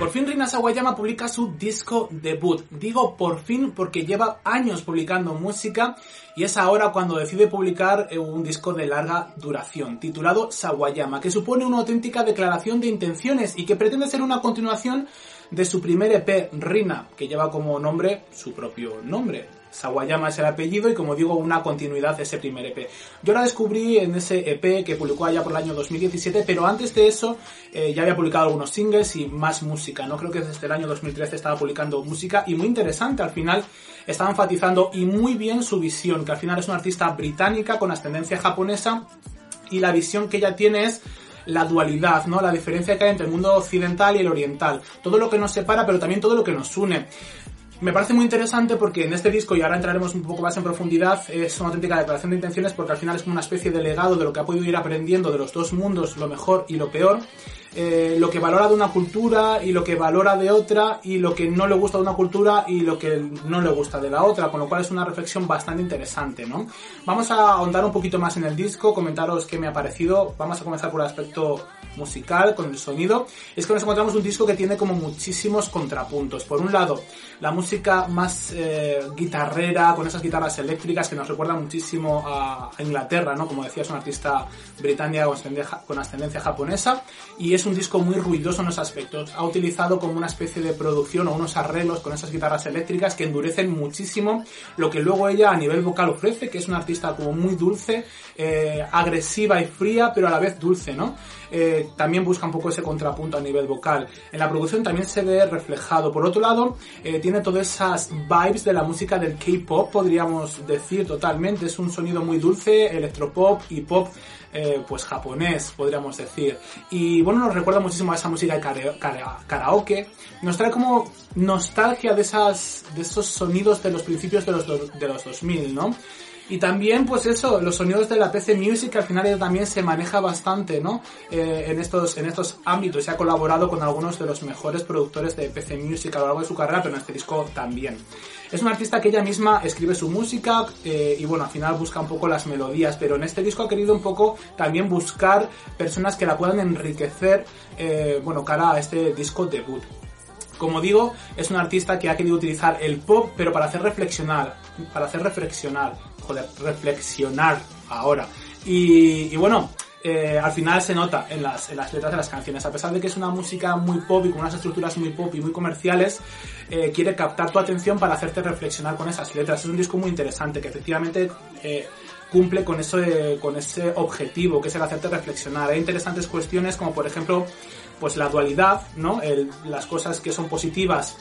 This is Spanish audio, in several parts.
Por fin Rina Sawayama publica su disco debut. Digo por fin porque lleva años publicando música y es ahora cuando decide publicar eh, un disco de larga duración, titulado Sawayama, que supone una auténtica declaración de intenciones y que pretende ser una continuación de su primer EP, Rina, que lleva como nombre su propio nombre, Sawayama es el apellido y como digo una continuidad de ese primer EP. Yo la descubrí en ese EP que publicó allá por el año 2017, pero antes de eso eh, ya había publicado algunos singles y más música, ¿no? Creo que desde el año 2013 estaba publicando música y muy interesante al final estaba enfatizando y muy bien su visión, que al final es una artista británica con ascendencia japonesa y la visión que ella tiene es la dualidad, ¿no? La diferencia que hay entre el mundo occidental y el oriental. Todo lo que nos separa, pero también todo lo que nos une. Me parece muy interesante porque en este disco, y ahora entraremos un poco más en profundidad, es una auténtica declaración de intenciones porque al final es como una especie de legado de lo que ha podido ir aprendiendo de los dos mundos, lo mejor y lo peor. Eh, lo que valora de una cultura y lo que valora de otra y lo que no le gusta de una cultura y lo que no le gusta de la otra, con lo cual es una reflexión bastante interesante, ¿no? Vamos a ahondar un poquito más en el disco, comentaros qué me ha parecido. Vamos a comenzar por el aspecto musical, con el sonido. Es que nos encontramos un disco que tiene como muchísimos contrapuntos. Por un lado, la música más eh, guitarrera, con esas guitarras eléctricas que nos recuerdan muchísimo a, Inglaterra, ¿no? Como decía, es una artista británica con ascendencia japonesa y es un disco muy ruidoso en esos aspectos. Ha utilizado como una especie de producción o unos arreglos con esas guitarras eléctricas que endurecen muchísimo lo que luego ella a nivel vocal ofrece, que es una artista como muy dulce, eh, agresiva y fría, pero a la vez dulce, ¿no? Eh, también busca un poco ese contrapunto a nivel vocal. En la producción también se ve reflejado. Por otro lado, eh, tiene todas esas vibes de la música del K-pop, podríamos decir totalmente. Es un sonido muy dulce, electropop y pop eh, pues japonés, podríamos decir. Y bueno, nos recuerda muchísimo a esa música de karaoke. Nos trae como nostalgia de esas, de esos sonidos de los principios de los, de los 2000, ¿no? Y también, pues eso, los sonidos de la PC Music al final también se maneja bastante, ¿no? Eh, en, estos, en estos ámbitos. Se ha colaborado con algunos de los mejores productores de PC Music a lo largo de su carrera, pero en este disco también. Es una artista que ella misma escribe su música eh, y bueno, al final busca un poco las melodías, pero en este disco ha querido un poco también buscar personas que la puedan enriquecer, eh, bueno, cara a este disco debut. Como digo, es una artista que ha querido utilizar el pop, pero para hacer reflexionar, para hacer reflexionar, joder, reflexionar ahora. Y, bueno, eh, al final se nota en las, letras de las canciones. A pesar de que es una música muy pop y con unas estructuras muy pop y muy comerciales, eh, quiere captar tu atención para hacerte reflexionar con esas letras. Es un disco muy interesante que efectivamente eh, cumple con, eso, con ese objetivo, que es el hacerte reflexionar. Hay interesantes cuestiones como por ejemplo pues la dualidad, ¿no? las cosas que son positivas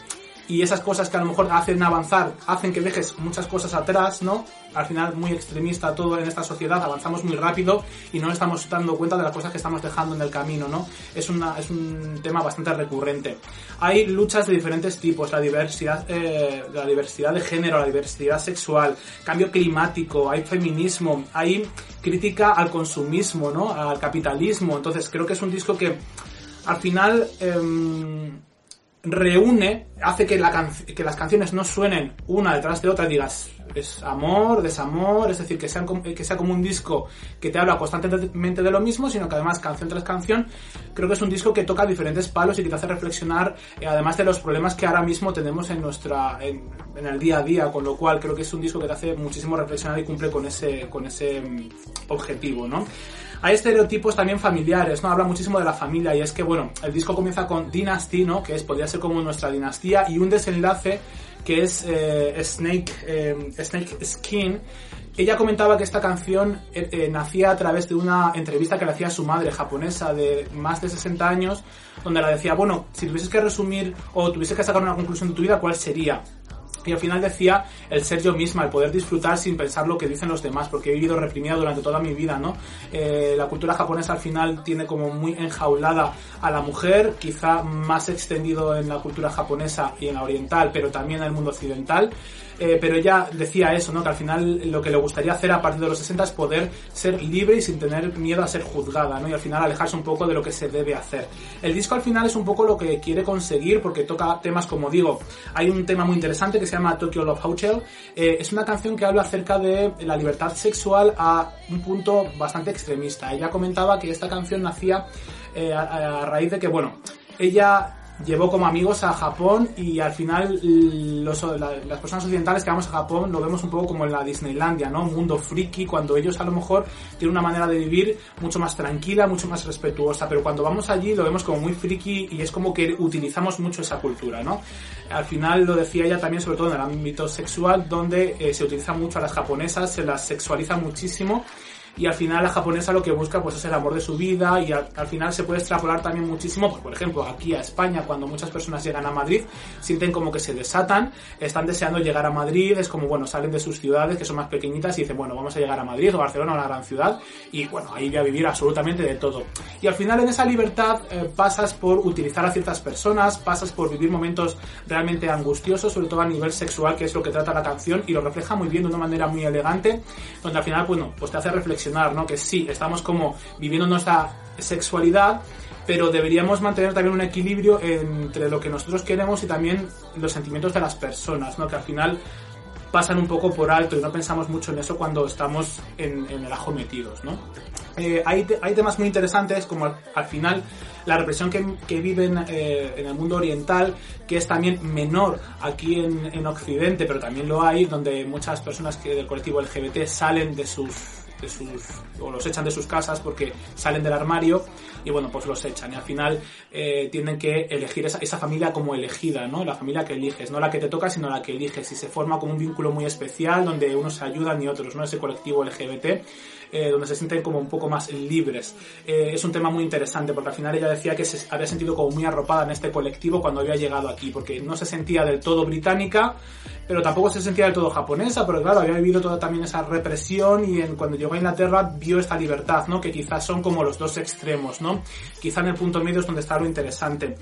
y esas cosas que a lo mejor hacen avanzar, hacen que dejes muchas cosas atrás, ¿no? Al final muy extremista todo en esta sociedad, avanzamos muy rápido y no estamos dando cuenta de las cosas que estamos dejando en el camino, ¿no? Es, una, es un tema bastante recurrente. Hay luchas de diferentes tipos, la diversidad, eh, la diversidad de género, la diversidad sexual, cambio climático, hay feminismo, hay crítica al consumismo, ¿no? Al capitalismo. Entonces creo que es un disco que al final em, reúne, hace que, la que las canciones no suenen una detrás de otra digas, es amor, desamor, es decir, que, sean, que sea como un disco que te habla constantemente de lo mismo, sino que además canción tras canción, creo que es un disco que toca diferentes palos y que te hace reflexionar, eh, además de los problemas que ahora mismo tenemos en nuestra, en, el día a día, con lo cual creo que es un disco que te hace muchísimo reflexionar y cumple con ese, con ese mm, objetivo, ¿no? Hay estereotipos también familiares, ¿no? Habla muchísimo de la familia y es que, bueno, el disco comienza con Dynasty, ¿no? Que es, podría ser como nuestra dinastía y un desenlace que es eh, Snake, eh, Snake Skin. Ella comentaba que esta canción eh, nacía a través de una entrevista que le hacía su madre japonesa de más de 60 años, donde la decía, bueno, si tuvieses que resumir o tuvieses que sacar una conclusión de tu vida, ¿cuál sería? Y al final decía el ser yo misma, el poder disfrutar sin pensar lo que dicen los demás, porque he vivido reprimida durante toda mi vida, ¿no? Eh, la cultura japonesa al final tiene como muy enjaulada a la mujer, quizá más extendido en la cultura japonesa y en la oriental, pero también en el mundo occidental. Eh, pero ella decía eso, ¿no? Que al final lo que le gustaría hacer a partir de los 60 es poder ser libre y sin tener miedo a ser juzgada, ¿no? Y al final alejarse un poco de lo que se debe hacer. El disco al final es un poco lo que quiere conseguir porque toca temas como digo, hay un tema muy interesante que se llama Tokyo Love Hotel. Eh, es una canción que habla acerca de la libertad sexual a un punto bastante extremista. Ella comentaba que esta canción nacía eh, a, a raíz de que, bueno, ella llevó como amigos a Japón y al final los, las personas occidentales que vamos a Japón lo vemos un poco como en la Disneylandia, ¿no? Un mundo friki, cuando ellos a lo mejor tienen una manera de vivir mucho más tranquila, mucho más respetuosa, pero cuando vamos allí lo vemos como muy friki y es como que utilizamos mucho esa cultura, ¿no? Al final lo decía ella también, sobre todo en el ámbito sexual, donde eh, se utiliza mucho a las japonesas, se las sexualiza muchísimo y al final la japonesa lo que busca pues es el amor de su vida y al, final se puede extrapolar también muchísimo, pues, por ejemplo, aquí a España cuando muchas personas llegan a Madrid sienten como que se desatan, están deseando llegar a Madrid, es como bueno, salen de sus ciudades que son más pequeñitas y dicen, bueno, vamos a llegar a Madrid o Barcelona, una gran ciudad y bueno, ahí voy a vivir absolutamente de todo. Y al final en esa libertad eh, pasas por utilizar a ciertas personas, pasas por vivir momentos realmente angustiosos, sobre todo a nivel sexual, que es lo que trata la canción y lo refleja muy bien de una manera muy elegante, donde al final, bueno, pues te hace reflexionar Que sí, estamos como viviendo nuestra sexualidad, pero deberíamos mantener también un equilibrio entre lo que nosotros queremos y también los sentimientos de las personas, ¿no? Que al final pasan un poco por alto y no pensamos mucho en eso cuando estamos en, el ajo metidos, ¿no? Eh, hay, hay, temas muy interesantes como al, final la represión que, viven eh, en el mundo oriental, que es también menor aquí en, en, Occidente, pero también lo hay, donde muchas personas que del colectivo LGBT salen de sus de sus, o los echan de sus casas porque salen del armario y bueno, pues los echan y al final eh, tienen que elegir esa, esa, familia como elegida, ¿no? La familia que eliges, no la que te toca, sino la que eliges y se forma como un vínculo muy especial donde unos se ayudan y otros, ¿no? Ese colectivo LGBT eh, donde se sienten como un poco más libres. Eh, es un tema muy interesante porque al final ella decía que se había sentido como muy arropada en este colectivo cuando había llegado aquí, porque no se sentía del todo británica, pero tampoco se sentía del todo japonesa, pero claro, había vivido toda también esa represión y cuando llegó a Inglaterra vio esta libertad, ¿no? Que quizás son como los dos extremos, ¿no? Quizá en el punto medio es donde está lo interesante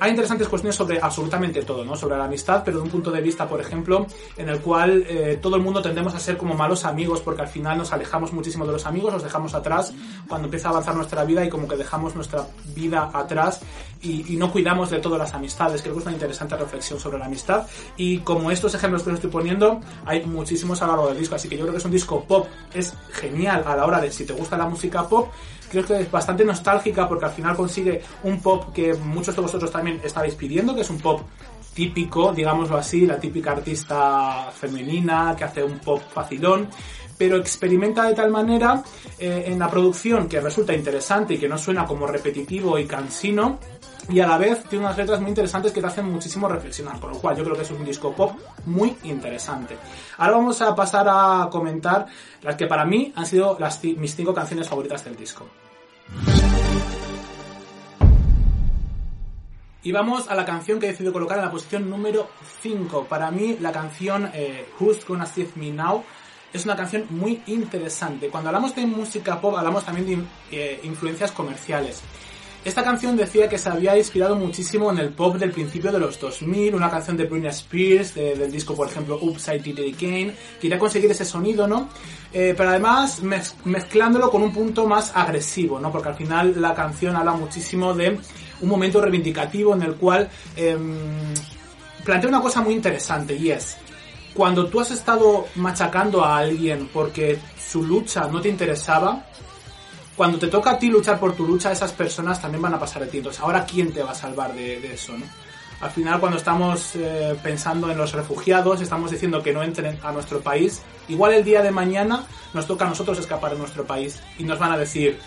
hay interesantes cuestiones sobre absolutamente todo, ¿no? Sobre la amistad, pero de un punto de vista, por ejemplo, en el cual eh, todo el mundo tendemos a ser como malos amigos porque al final nos alejamos muchísimo de los amigos, los dejamos atrás cuando empieza a avanzar nuestra vida y como que dejamos nuestra vida atrás y, no cuidamos de todas las amistades. Creo que es una interesante reflexión sobre la amistad y como estos ejemplos que os estoy poniendo, hay muchísimos a lo largo del disco, así que yo creo que es un disco pop, es genial a la hora de si te gusta la música pop, creo que es bastante nostálgica porque al final consigue un pop que muchos de vosotros también estabais pidiendo, que es un pop típico, digámoslo así, la típica artista femenina que hace un pop facilón, pero experimenta de tal manera eh, en la producción que resulta interesante y que no suena como repetitivo y cansino, y a la vez tiene unas letras muy interesantes que te hacen muchísimo reflexionar, con lo cual yo creo que es un disco pop muy interesante. Ahora vamos a pasar a comentar las que para mí han sido mis cinco canciones favoritas del disco. Y vamos a la canción que he decidido colocar en la posición número 5. Para mí, la canción eh, Who's Gonna Save Me Now es una canción muy interesante. Cuando hablamos de música pop, hablamos también de eh, influencias comerciales. Esta canción decía que se había inspirado muchísimo en el pop del principio de los 2000, una canción de Britney Spears, del disco por ejemplo Upside Did Again, quería conseguir ese sonido, ¿no? Eh, pero además mezclándolo con un punto más agresivo, ¿no? Porque al final la canción habla muchísimo de un momento reivindicativo en el cual em, plantea una cosa muy interesante y es, cuando tú has estado machacando a alguien porque su lucha no te interesaba, cuando te toca a ti luchar por tu lucha, esas personas también van a pasar de ti. Entonces, ahora, ¿quién te va a salvar de, eso, no? Al final, cuando estamos eh, pensando en los refugiados, estamos diciendo que no entren a nuestro país. Igual el día de mañana nos toca a nosotros escapar de nuestro país y nos van a decir,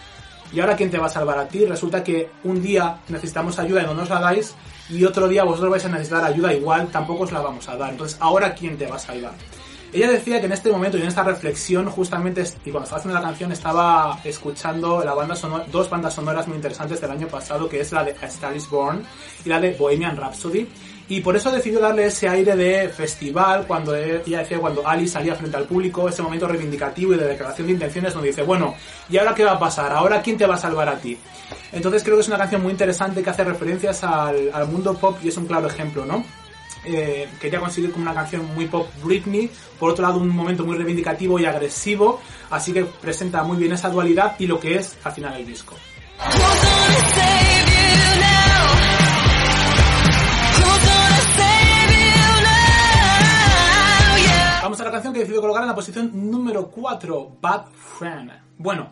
¿y ahora quién te va a salvar a ti? Resulta que un día necesitamos ayuda y no nos la dais y otro día vosotros vais a necesitar ayuda igual, tampoco os la vamos a dar. Entonces, ¿ahora quién te va a salvar? Ella decía que en este momento y en esta reflexión, justamente, y cuando estaba haciendo la canción, estaba escuchando la banda dos bandas sonoras muy interesantes del año pasado, que es la de A Star is Born y la de Bohemian Rhapsody. Y por eso decidió darle ese aire de festival cuando ella decía cuando Ali salía frente al público, ese momento reivindicativo y de declaración de intenciones donde dice, bueno, ¿y ahora qué va a pasar? ¿Ahora quién te va a salvar a ti? Entonces creo que es una canción muy interesante que hace referencias al, al mundo pop y es un claro ejemplo, ¿no? Eh, quería conseguir como una canción muy pop Britney, por otro lado un momento muy reivindicativo y agresivo, así que presenta muy bien esa dualidad y lo que es al final el disco. Vamos a la canción que decidido colocar en la posición número 4, Bad Friend. Bueno,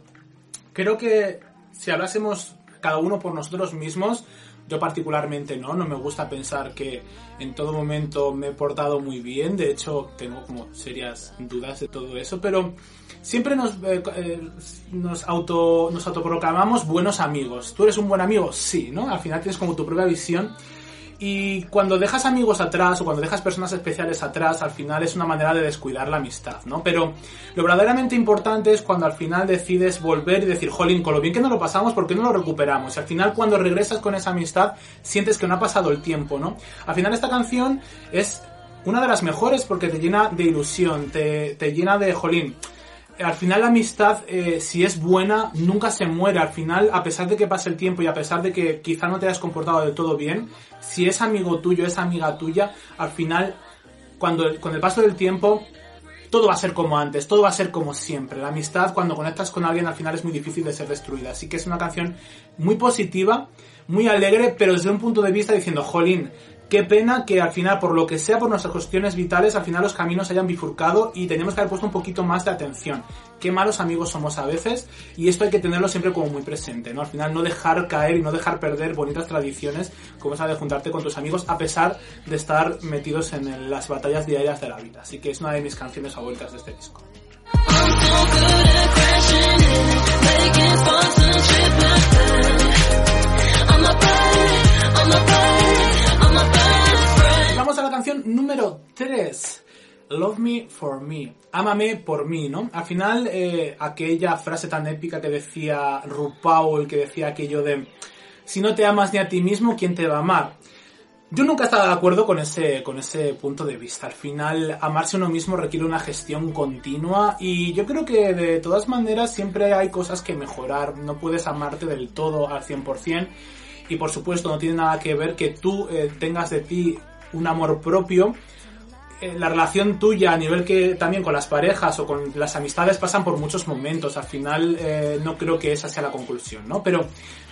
creo que si hablásemos cada uno por nosotros mismos, yo particularmente no, no me gusta pensar que en todo momento me he portado muy bien, de hecho tengo como serias dudas de todo eso, pero siempre nos, eh, eh, nos, auto, nos autoproclamamos buenos amigos. ¿Tú eres un buen amigo? Sí, ¿no? Al final tienes como tu propia visión y cuando dejas amigos atrás o cuando dejas personas especiales atrás, al final es una manera de descuidar la amistad, ¿no? Pero lo verdaderamente importante es cuando al final decides volver y decir, jolín, con lo bien que no lo pasamos, ¿por qué no lo recuperamos? Y al final cuando regresas con esa amistad, sientes que no ha pasado el tiempo, ¿no? Al final esta canción es una de las mejores porque te llena de ilusión, te, te llena de, jolín, al final la amistad, eh, si es buena, nunca se muere. Al final, a pesar de que pase el tiempo y a pesar de que quizá no te hayas comportado del todo bien, si es amigo tuyo, es amiga tuya, al final, cuando con el paso del tiempo, todo va a ser como antes, todo va a ser como siempre. La amistad, cuando conectas con alguien, al final es muy difícil de ser destruida. Así que es una canción muy positiva, muy alegre, pero desde un punto de vista diciendo, jolín, Qué pena que al final, por lo que sea, por nuestras cuestiones vitales, al final los caminos se hayan bifurcado y tenemos que haber puesto un poquito más de atención. Qué malos amigos somos a veces y esto hay que tenerlo siempre como muy presente, ¿no? Al final no dejar caer y no dejar perder bonitas tradiciones como esa de juntarte con tus amigos a pesar de estar metidos en las batallas diarias de la vida. Así que es una de mis canciones favoritas de este disco. Canción número 3. Love Me For Me. Ámame por mí, ¿no? Al final, eh, aquella frase tan épica que decía RuPaul, que decía aquello de si no te amas ni a ti mismo, ¿quién te va a amar? Yo nunca estaba de acuerdo con ese, con ese punto de vista. Al final, amarse uno mismo requiere una gestión continua y yo creo que de todas maneras siempre hay cosas que mejorar. No puedes amarte del todo al 100% y por supuesto no tiene nada que ver que tú eh, tengas de ti un amor propio. Eh, la relación tuya a nivel que también con las parejas o con las amistades pasan por muchos momentos. Al final eh, no creo que esa sea la conclusión, ¿no? Pero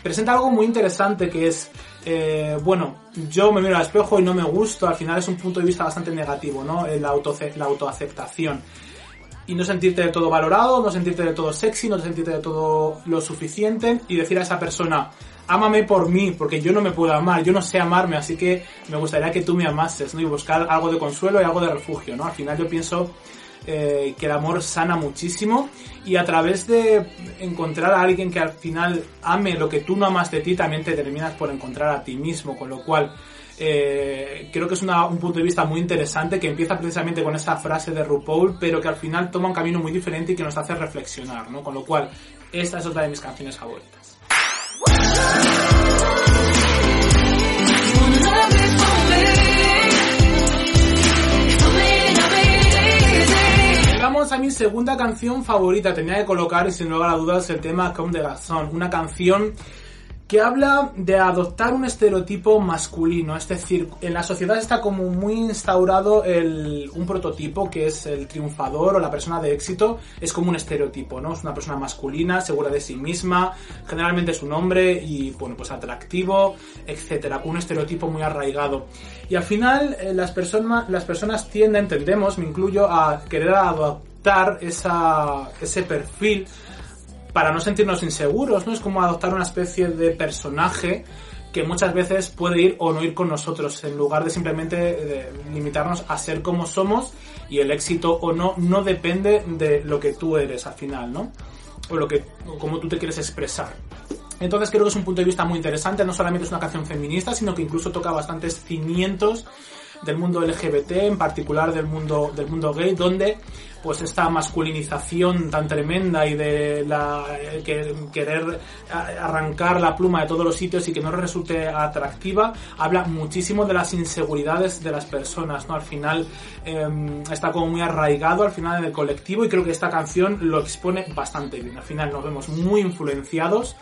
presenta algo muy interesante que es, bueno, yo me miro al espejo y no me gusto. Al final es un punto de vista bastante negativo, ¿no? La, auto, la autoaceptación y no sentirte de todo valorado, no sentirte de todo sexy, no sentirte de todo lo suficiente y decir a esa persona, ámame por mí, porque yo no me puedo amar, yo no sé amarme, así que me gustaría que tú me amases, ¿no? Y buscar algo de consuelo y algo de refugio, ¿no? Al final yo pienso eh, que el amor sana muchísimo y a través de encontrar a alguien que al final ame lo que tú no amas de ti, también te terminas por encontrar a ti mismo, con lo cual eh, creo que es un punto de vista muy interesante que empieza precisamente con esa frase de RuPaul, pero que al final toma un camino muy diferente y que nos hace reflexionar, ¿no? Con lo cual, esta es otra de mis canciones favoritas. A mi segunda canción favorita. Tenía que colocar, y sin lugar a dudas, el tema Come de Garçon. Una canción que habla de adoptar un estereotipo masculino, es decir, en la sociedad está como muy instaurado el, un prototipo que es el triunfador o la persona de éxito, es como un estereotipo, ¿no? Es una persona masculina, segura de sí misma, generalmente es un hombre y, bueno, pues atractivo, etcétera, con un estereotipo muy arraigado. Y al final eh, las, personas las personas tienden, entendemos, me incluyo, a querer adoptar ese perfil para no sentirnos inseguros, ¿no? Es como adoptar una especie de personaje que muchas veces puede ir o no ir con nosotros, en lugar de simplemente eh, limitarnos a ser como somos y el éxito o no no depende de lo que tú eres al final, ¿no? O lo que, o cómo tú te quieres expresar. Entonces creo que es un punto de vista muy interesante, no solamente es una canción feminista, sino que incluso toca bastantes cimientos del mundo LGBT, en particular del mundo, del mundo gay, donde pues esta masculinización tan tremenda y de la que, querer arrancar la pluma de todos los sitios y que no resulte atractiva habla muchísimo de las inseguridades de las personas no al final em, está como muy arraigado al final en el colectivo y creo que esta canción lo expone bastante bien. Al final nos vemos muy influenciados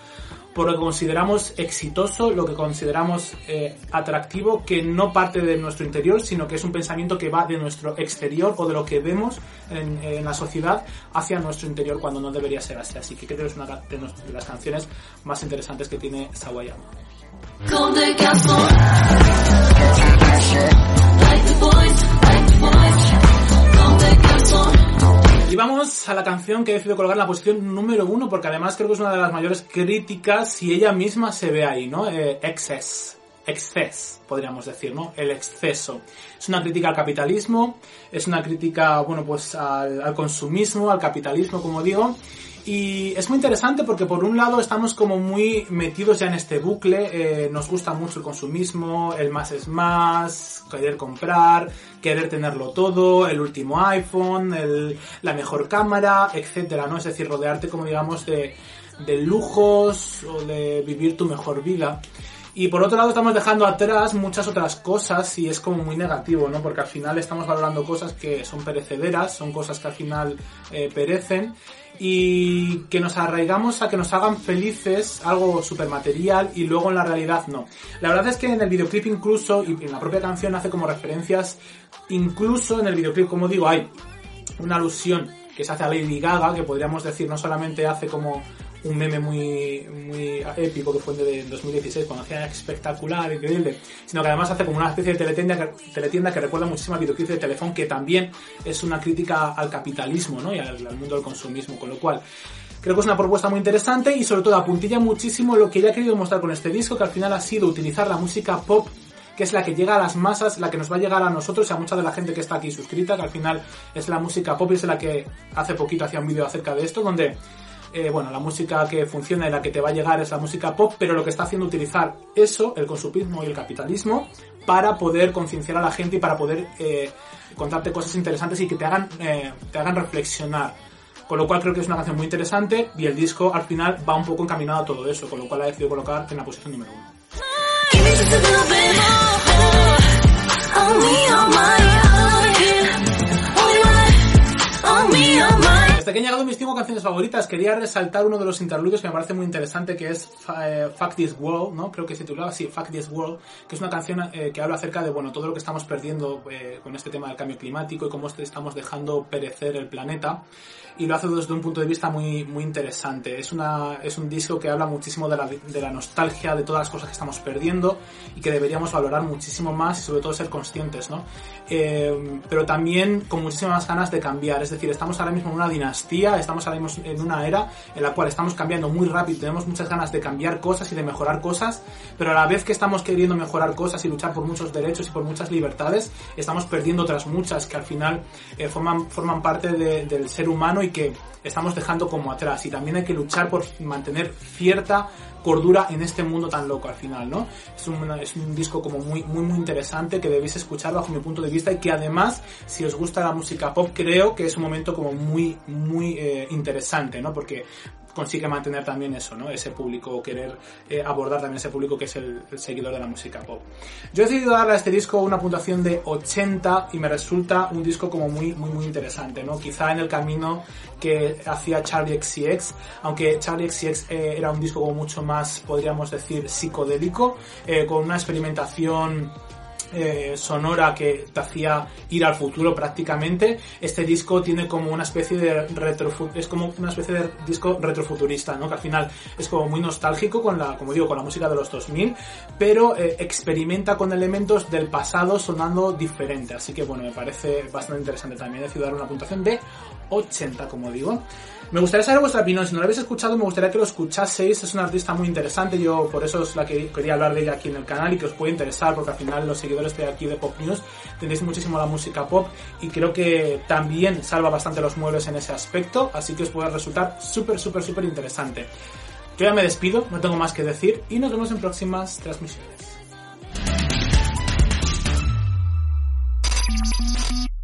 por lo que consideramos exitoso, lo que consideramos eh, atractivo, que no parte de nuestro interior, sino que es un pensamiento que va de nuestro exterior o de lo que vemos en, la sociedad hacia nuestro interior cuando no debería ser así. Así que creo que es una de las canciones más interesantes que tiene Sawayama. A la canción que he decidido colocar en la posición número uno, porque además creo que es una de las mayores críticas y ella misma se ve ahí, ¿no? Eh, excess. Podríamos decir, ¿no? El exceso. Es una crítica al capitalismo, es una crítica, bueno, pues al consumismo, al capitalismo, como digo, y es muy interesante porque por un lado estamos como muy metidos ya en este bucle, eh, nos gusta mucho el consumismo, el más es más, querer comprar, querer tenerlo todo, el último iPhone, la mejor cámara, etcétera, ¿no? Es decir, rodearte como digamos de, de lujos o de vivir tu mejor vida. Y por otro lado estamos dejando atrás muchas otras cosas y es como muy negativo, ¿no? Porque al final estamos valorando cosas que son perecederas, son cosas que al final eh, perecen y que nos arraigamos a que nos hagan felices algo material y luego en la realidad no. La verdad es que en el videoclip incluso y en la propia canción hace como referencias, incluso en el videoclip como digo hay una alusión que se hace a Lady Gaga, que podríamos decir no solamente hace como un meme muy, muy épico que fue de 2016 cuando hacía espectacular, increíble, sino que además hace como una especie de teletienda que, teletienda que recuerda muchísimo al videoclip de Telefón, que también es una crítica al capitalismo ¿no? y al, mundo del consumismo, con lo cual creo que es una propuesta muy interesante y sobre todo apuntilla muchísimo lo que ella ha querido mostrar con este disco, que al final ha sido utilizar la música pop que es la que llega a las masas, la que nos va a llegar a nosotros y a mucha de la gente que está aquí suscrita, que al final es la música pop y es la que hace poquito hacía un vídeo acerca de esto, donde eh, bueno, la música que funciona y la que te va a llegar es la música pop, pero lo que está haciendo utilizar eso, el consumismo y el capitalismo, para poder concienciar a la gente y para poder eh, contarte cosas interesantes y que te hagan, eh, te hagan reflexionar. Con lo cual creo que es una canción muy interesante y el disco al final va un poco encaminado a todo eso, con lo cual ha decidido colocar en la posición número uno. Hasta que han llegado mis cinco canciones favoritas, quería resaltar uno de los interludios que me parece muy interesante, que es eh, Fuck This World, ¿no? Creo que se titulaba así, Fuck This World, que es una canción eh, que habla acerca de, bueno, todo lo que estamos perdiendo eh, con este tema del cambio climático y cómo estamos dejando perecer el planeta y lo hace desde un punto de vista muy, muy interesante. Es, una, es un disco que habla muchísimo de la, de la nostalgia, de todas las cosas que estamos perdiendo y que deberíamos valorar muchísimo más y sobre todo ser conscientes, ¿no? Eh, pero también con muchísimas ganas de cambiar. Es decir, estamos ahora mismo en una dinastía, estamos ahora mismo en una era en la cual estamos cambiando muy rápido, tenemos muchas ganas de cambiar cosas y de mejorar cosas, pero a la vez que estamos queriendo mejorar cosas y luchar por muchos derechos y por muchas libertades, estamos perdiendo otras muchas que al final eh, forman, forman parte del ser humano que estamos dejando como atrás y también hay que luchar por mantener cierta cordura en este mundo tan loco al final, ¿no? Es un, es un disco como muy, muy, muy interesante que debéis escuchar bajo mi punto de vista y que además, si os gusta la música pop, creo que es un momento como muy, muy eh, interesante, ¿no? Porque consigue mantener también eso, ¿no? Ese público, querer eh, abordar también ese público que es el, seguidor de la música pop. Yo he decidido darle a este disco una puntuación de 80 y me resulta un disco como muy, muy, muy interesante, ¿no? Quizá en el camino que hacía Charlie XCX, aunque Charlie XCX eh, era un disco como mucho más, podríamos decir, psicodélico, eh, con una experimentación eh, sonora que te hacía ir al futuro prácticamente. Este disco tiene como una especie de es como una especie de disco retrofuturista, ¿no? Que al final es como muy nostálgico con la, como digo, con la música de los 2000, pero eh, experimenta con elementos del pasado sonando diferente. Así que bueno, me parece bastante interesante también. He decidido dar una puntuación de 80, como digo. Me gustaría saber vuestra opinión. Si no lo habéis escuchado, me gustaría que lo escuchaseis. Es una artista muy interesante. Yo por eso es la que quería hablar de ella aquí en el canal y que os puede interesar, porque al final los seguidores de aquí de Pop News tenéis muchísimo la música pop y creo que también salva bastante los muebles en ese aspecto. Así que os puede resultar súper, súper, súper interesante. Yo ya me despido, no tengo más que decir y nos vemos en próximas transmisiones.